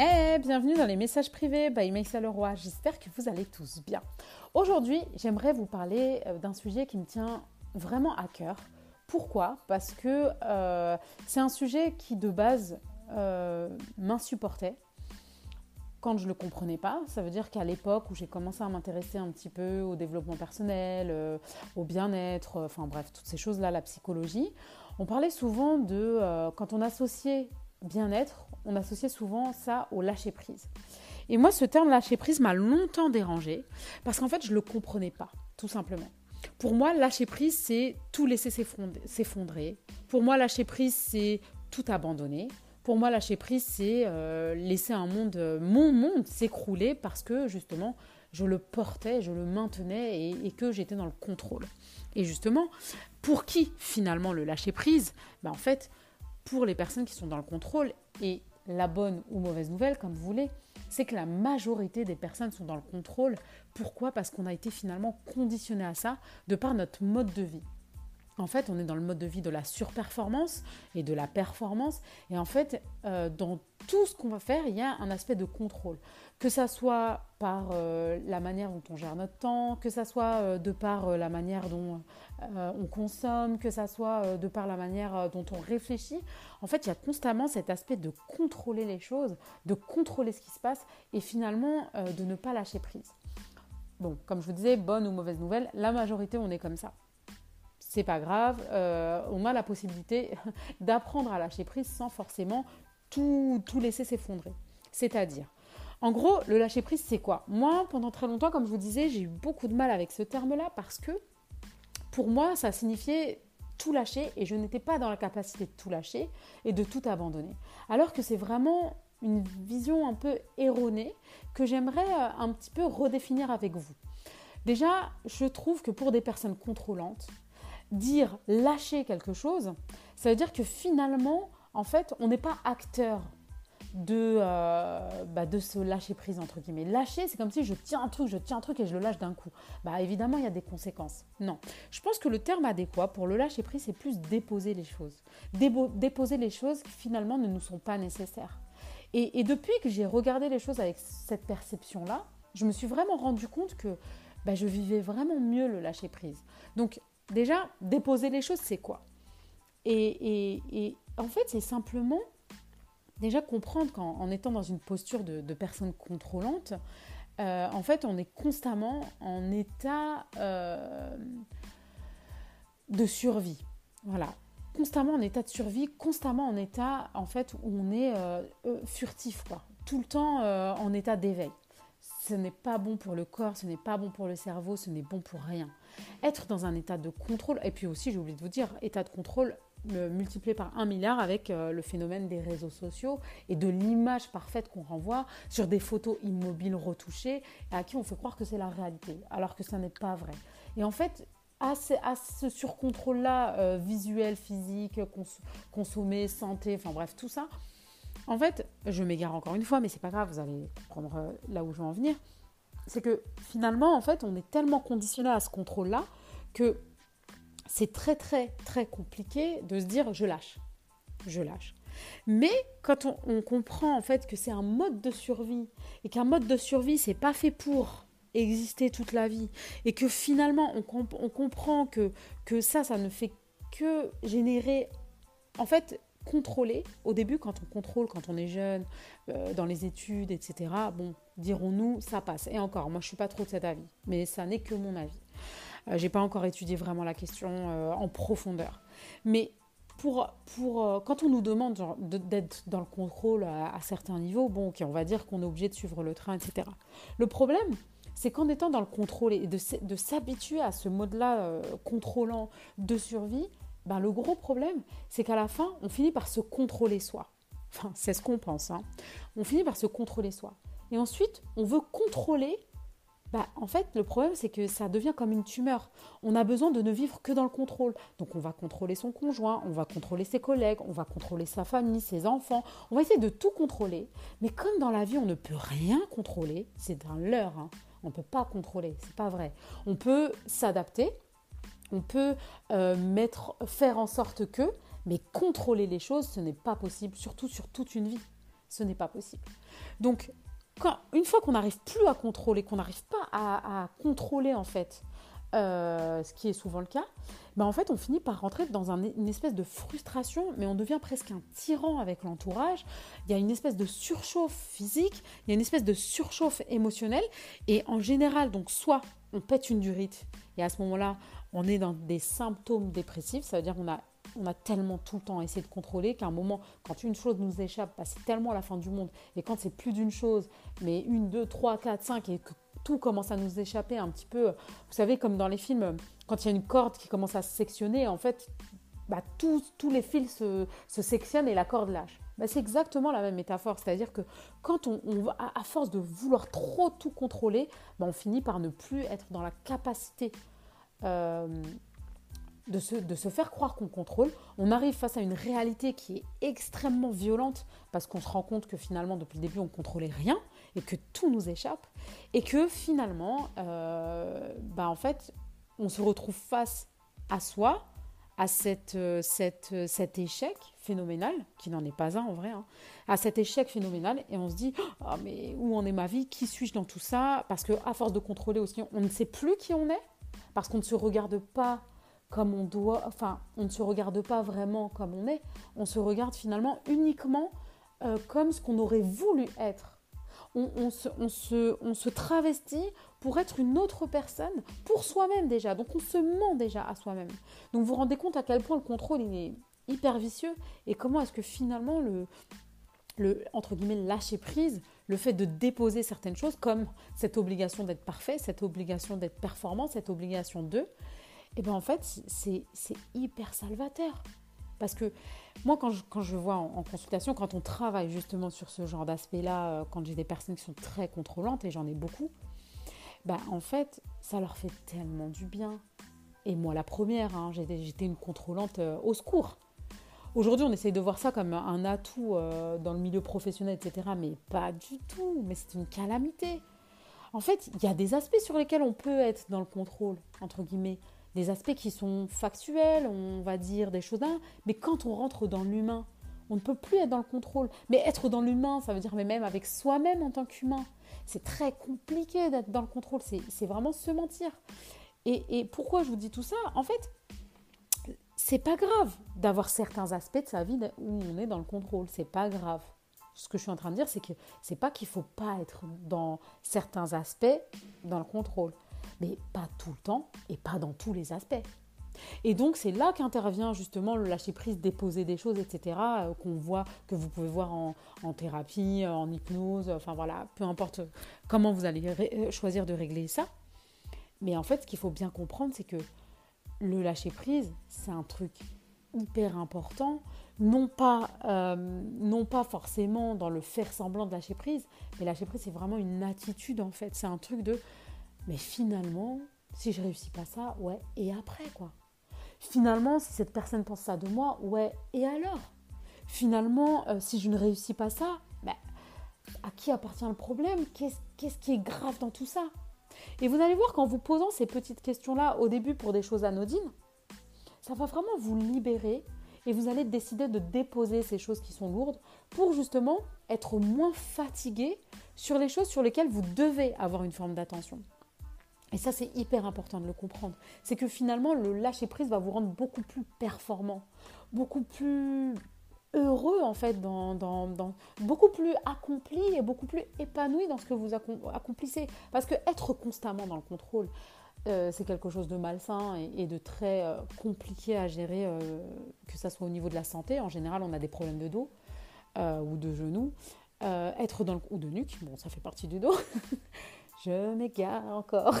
Hey, bienvenue dans les messages privés by Maïssa Leroy. J'espère que vous allez tous bien. Aujourd'hui, j'aimerais vous parler euh, d'un sujet qui me tient vraiment à cœur. Pourquoi? Parce que euh, c'est un sujet qui de base euh, m'insupportait quand je ne le comprenais pas. Ça veut dire qu'à l'époque où j'ai commencé à m'intéresser un petit peu au développement personnel, au bien-être, enfin bref, toutes ces choses-là, la psychologie, on parlait souvent de quand on associait bien-être, on associait souvent ça au lâcher-prise. Et moi, ce terme lâcher-prise m'a longtemps dérangé parce qu'en fait, je ne le comprenais pas, tout simplement. Pour moi, lâcher-prise, c'est tout laisser s'effondrer. Pour moi, lâcher-prise, c'est tout abandonner. Pour moi, lâcher-prise, c'est euh, laisser un monde, mon monde s'écrouler parce que justement, je le portais, je le maintenais et, que j'étais dans le contrôle. Et justement, pour qui finalement le lâcher-prise? Ben, En fait, pour les personnes qui sont dans le contrôle. Et la bonne ou mauvaise nouvelle, comme vous voulez, c'est que la majorité des personnes sont dans le contrôle. Pourquoi? Parce qu'on a été finalement conditionné à ça de par notre mode de vie. En fait, on est dans le mode de vie de la surperformance et de la performance. Et en fait, euh, dans tout ce qu'on va faire, il y a un aspect de contrôle. Que ça soit par euh, la manière dont on gère notre temps, que ça soit euh, de par la manière dont on consomme, que ça soit de par la manière dont on réfléchit. En fait, il y a constamment cet aspect de contrôler les choses, de contrôler ce qui se passe et finalement de ne pas lâcher prise. Bon, comme je vous disais, bonne ou mauvaise nouvelle, la majorité, on est comme ça c'est pas grave, euh, on a la possibilité d'apprendre à lâcher prise sans forcément tout, tout laisser s'effondrer. C'est-à-dire, en gros, le lâcher prise, c'est quoi? Moi, pendant très longtemps, comme je vous disais, j'ai eu beaucoup de mal avec ce terme-là parce que pour moi, ça signifiait tout lâcher et je n'étais pas dans la capacité de tout lâcher et de tout abandonner. Alors que c'est vraiment une vision un peu erronée que j'aimerais euh, un petit peu redéfinir avec vous. Déjà, je trouve que pour des personnes contrôlantes, dire lâcher quelque chose, ça veut dire que finalement, en fait, on n'est pas acteur de, euh, bah, de se lâcher prise, entre guillemets. Lâcher, c'est comme si je tiens un truc, je tiens un truc et je le lâche d'un coup. Bah évidemment, il y a des conséquences. Non. Je pense que le terme adéquat pour le lâcher prise, c'est plus déposer les choses. déposer les choses qui finalement ne nous sont pas nécessaires. Et, depuis que j'ai regardé les choses avec cette perception-là, je me suis vraiment rendu compte que bah, je vivais vraiment mieux le lâcher prise. Donc Déjà, déposer les choses, c'est quoi? Et, en fait, c'est simplement déjà comprendre qu'en étant dans une posture de, personne contrôlante, euh, en fait, on est constamment en état euh, de survie. Voilà. Constamment en état de survie, constamment en état, en fait, où on est euh, furtif, quoi. Tout le temps en état d'éveil ce n'est pas bon pour le corps, ce n'est pas bon pour le cerveau, ce n'est bon pour rien. Être dans un état de contrôle, et puis aussi, j'ai oublié de vous dire, état de contrôle multiplié par un milliard avec euh, le phénomène des réseaux sociaux et de l'image parfaite qu'on renvoie sur des photos immobiles retouchées à qui on fait croire que c'est la réalité, alors que ça n'est pas vrai. Et en fait, à ce, surcontrôle-là, euh, visuel, physique, consommé, santé, enfin bref, tout ça, en fait, je m'égare encore une fois, mais c'est pas grave, vous allez comprendre euh, là où je veux en venir. C'est que finalement, en fait, on est tellement conditionné à ce contrôle-là que c'est très très très compliqué de se dire je lâche, je lâche. Mais quand on, comprend en fait que c'est un mode de survie et qu'un mode de survie c'est pas fait pour exister toute la vie et que finalement on, on comprend que, que ça ça ne fait que générer en fait contrôler. Au début, quand on contrôle, quand on est jeune, euh, dans les études, etc., bon, dirons-nous, ça passe. Et encore, moi, je suis pas trop de cet avis, mais ça n'est que mon avis. Euh, J'ai pas encore étudié vraiment la question euh, en profondeur. Mais pour, pour, quand on nous demande d'être dans le contrôle à, certains niveaux, bon, ok, on va dire qu'on est obligé de suivre le train, etc. Le problème, c'est qu'en étant dans le contrôle et de, de s'habituer à ce mode-là contrôlant de survie, ben, le gros problème, c'est qu'à la fin, on finit par se contrôler soi. Enfin, c'est ce qu'on pense. Hein. On finit par se contrôler soi. Et ensuite, on veut contrôler. Bah, en fait, le problème, c'est que ça devient comme une tumeur. On a besoin de ne vivre que dans le contrôle. Donc, on va contrôler son conjoint, on va contrôler ses collègues, on va contrôler sa famille, ses enfants. On va essayer de tout contrôler. Mais comme dans la vie, on ne peut rien contrôler, c'est un leurre. Hein. On ne peut pas contrôler, c'est pas vrai. On peut s'adapter, on peut euh, faire en sorte que, mais contrôler les choses, ce n'est pas possible, surtout sur toute une vie. ce n'est pas possible. Donc, une fois qu'on n'arrive plus à contrôler, qu'on n'arrive pas à, contrôler en fait euh, ce qui est souvent le cas, ben en fait on finit par rentrer dans une espèce de frustration, mais on devient presque un tyran avec l'entourage. Il y a une espèce de surchauffe physique, il y a une espèce de surchauffe émotionnelle, et en général, donc soit on pète une durite, et à ce moment-là, on est dans des symptômes dépressifs, ça veut dire qu'on a on a tellement tout le temps essayé de contrôler qu'à un moment, quand une chose nous échappe, bah, c'est tellement la fin du monde. Et quand c'est plus d'une chose, mais une, deux, trois, quatre, cinq, et que tout commence à nous échapper un petit peu, vous savez, comme dans les films, quand il y a une corde qui commence à se sectionner, en fait, bah, tous, les fils se, sectionnent et la corde lâche. Bah, c'est exactement la même métaphore, c'est-à-dire que quand on, va, à force de vouloir trop tout contrôler, on finit par ne plus être dans la capacité euh, de se, faire croire qu'on contrôle. On arrive face à une réalité qui est extrêmement violente parce qu'on se rend compte que finalement, depuis le début, on contrôlait rien et que tout nous échappe. Et que finalement, euh, bah en fait, on se retrouve face à soi, à cette, euh, euh, cet échec phénoménal, qui n'en est pas un en vrai, hein, à cet échec phénoménal, et on se dit oh, mais où en est ma vie? Qui suis-je dans tout ça? Parce que à force de contrôler aussi, on ne sait plus qui on est, parce qu'on ne se regarde pas comme on doit, enfin, on ne se regarde pas vraiment comme on est, on se regarde finalement uniquement euh, comme ce qu'on aurait voulu être. On, se, on, se, on, se, travestit pour être une autre personne, pour soi-même déjà. Donc on se ment déjà à soi-même. Donc vous vous rendez compte à quel point le contrôle est hyper vicieux et comment est-ce que finalement le, lâcher prise, le fait de déposer certaines choses comme cette obligation d'être parfait, cette obligation d'être performant, cette obligation de, et bien en fait, c'est hyper salvateur. Parce que moi, quand je, quand je vois en, consultation, quand on travaille justement sur ce genre d'aspect-là, euh, quand j'ai des personnes qui sont très contrôlantes, et j'en ai beaucoup, ben en fait, ça leur fait tellement du bien. Et moi, la première, hein, j'étais une contrôlante euh, au secours. Aujourd'hui, on essaye de voir ça comme un atout euh, dans le milieu professionnel, etc. Mais pas du tout. Mais c'est une calamité. En fait, il y a des aspects sur lesquels on peut être dans le contrôle, entre guillemets des aspects qui sont factuels, on va dire des choses mais quand on rentre dans l'humain, on ne peut plus être dans le contrôle. Mais être dans l'humain, ça veut dire mais même avec soi-même en tant qu'humain. C'est très compliqué d'être dans le contrôle, c'est vraiment se mentir. Et, pourquoi je vous dis tout ça? En fait, c'est pas grave d'avoir certains aspects de sa vie où on est dans le contrôle, c'est pas grave. Ce que je suis en train de dire, c'est que c'est pas qu'il faut pas être dans certains aspects dans le contrôle mais pas tout le temps et pas dans tous les aspects. Et donc c'est là qu'intervient justement le lâcher prise, déposer des choses, etc. Euh, qu'on voit, que vous pouvez voir en, thérapie, en hypnose, enfin voilà, peu importe comment vous allez euh, choisir de régler ça. Mais en fait, ce qu'il faut bien comprendre, c'est que le lâcher prise, c'est un truc hyper important, non pas, euh, non pas forcément dans le faire semblant de lâcher prise, mais lâcher prise, c'est vraiment une attitude en fait. C'est un truc de mais finalement, si je réussis pas ça, ouais, et après quoi. Finalement, si cette personne pense ça de moi, ouais, et alors? Finalement, euh, si je ne réussis pas ça, ben, à qui appartient le problème? Qu'est-ce qui est grave dans tout ça? Et vous allez voir qu'en vous posant ces petites questions-là au début pour des choses anodines, ça va vraiment vous libérer et vous allez décider de déposer ces choses qui sont lourdes pour justement être moins fatigué sur les choses sur lesquelles vous devez avoir une forme d'attention. Et ça, c'est hyper important de le comprendre. C'est que finalement, le lâcher-prise va vous rendre beaucoup plus performant, beaucoup plus heureux, en fait, dans, beaucoup plus accompli et beaucoup plus épanoui dans ce que vous accomplissez. Parce que être constamment dans le contrôle, euh, c'est quelque chose de malsain et, de très euh, compliqué à gérer, euh, que ce soit au niveau de la santé. En général, on a des problèmes de dos ou de genoux. être dans le, ou de nuque, bon, ça fait partie du dos. je m'égare encore.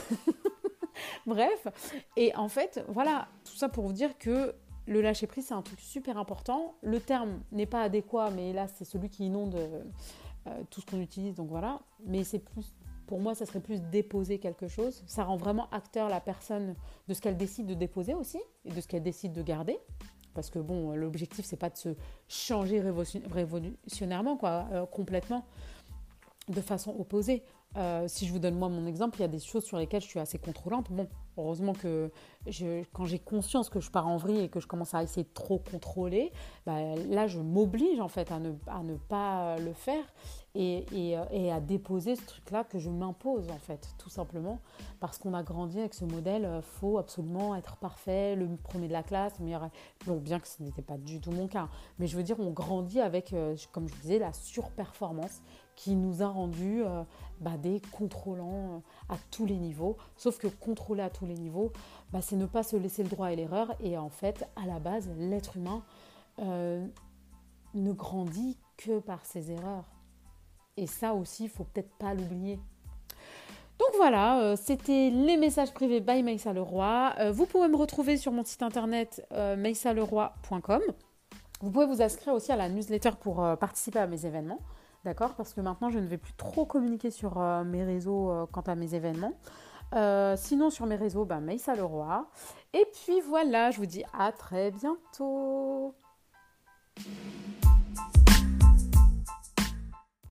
Bref, et en fait, voilà, tout ça pour vous dire que le lâcher prise, c'est un truc super important. Le terme n'est pas adéquat, mais là, c'est celui qui inonde euh, tout ce qu'on utilise, donc voilà. Mais c'est plus, pour moi, ça serait plus déposer quelque chose. Ça rend vraiment acteur la personne de ce qu'elle décide de déposer aussi et de ce qu'elle décide de garder. Parce que bon, l'objectif, c'est pas de se changer révolutionnairement, quoi, euh, complètement, de façon opposée. Euh, si je vous donne moi mon exemple, il y a des choses sur lesquelles je suis assez contrôlante. Bon, Heureusement que quand j'ai conscience que je pars en vrille et que je commence à essayer de trop contrôler, bah, là, je m'oblige en fait à ne, pas le faire et, et, à déposer ce truc-là que je m'impose en fait, tout simplement, parce qu'on a grandi avec ce modèle, il faut absolument être parfait, le premier de la classe, meilleur... Bon, bien que ce n'était pas du tout mon cas, mais je veux dire, on grandit avec, euh, comme je disais, la surperformance qui nous a rendus euh, bah, des contrôlants euh, à tous les niveaux. Sauf que contrôler à tous les niveaux, bah, c'est ne pas se laisser le droit à l'erreur. Et en fait, à la base, l'être humain euh, ne grandit que par ses erreurs. Et ça aussi, il faut peut-être pas l'oublier. Donc voilà, c'était les messages privés by Maïssa Leroy. vous pouvez me retrouver sur mon site internet euh, Vous pouvez vous inscrire aussi à la newsletter pour participer à mes événements. D'accord Parce que maintenant, je ne vais plus trop communiquer sur euh, mes réseaux euh, quant à mes événements. Euh, sinon, sur mes réseaux, bah, ben, Maïssa Leroy. Et puis voilà, je vous dis à très bientôt.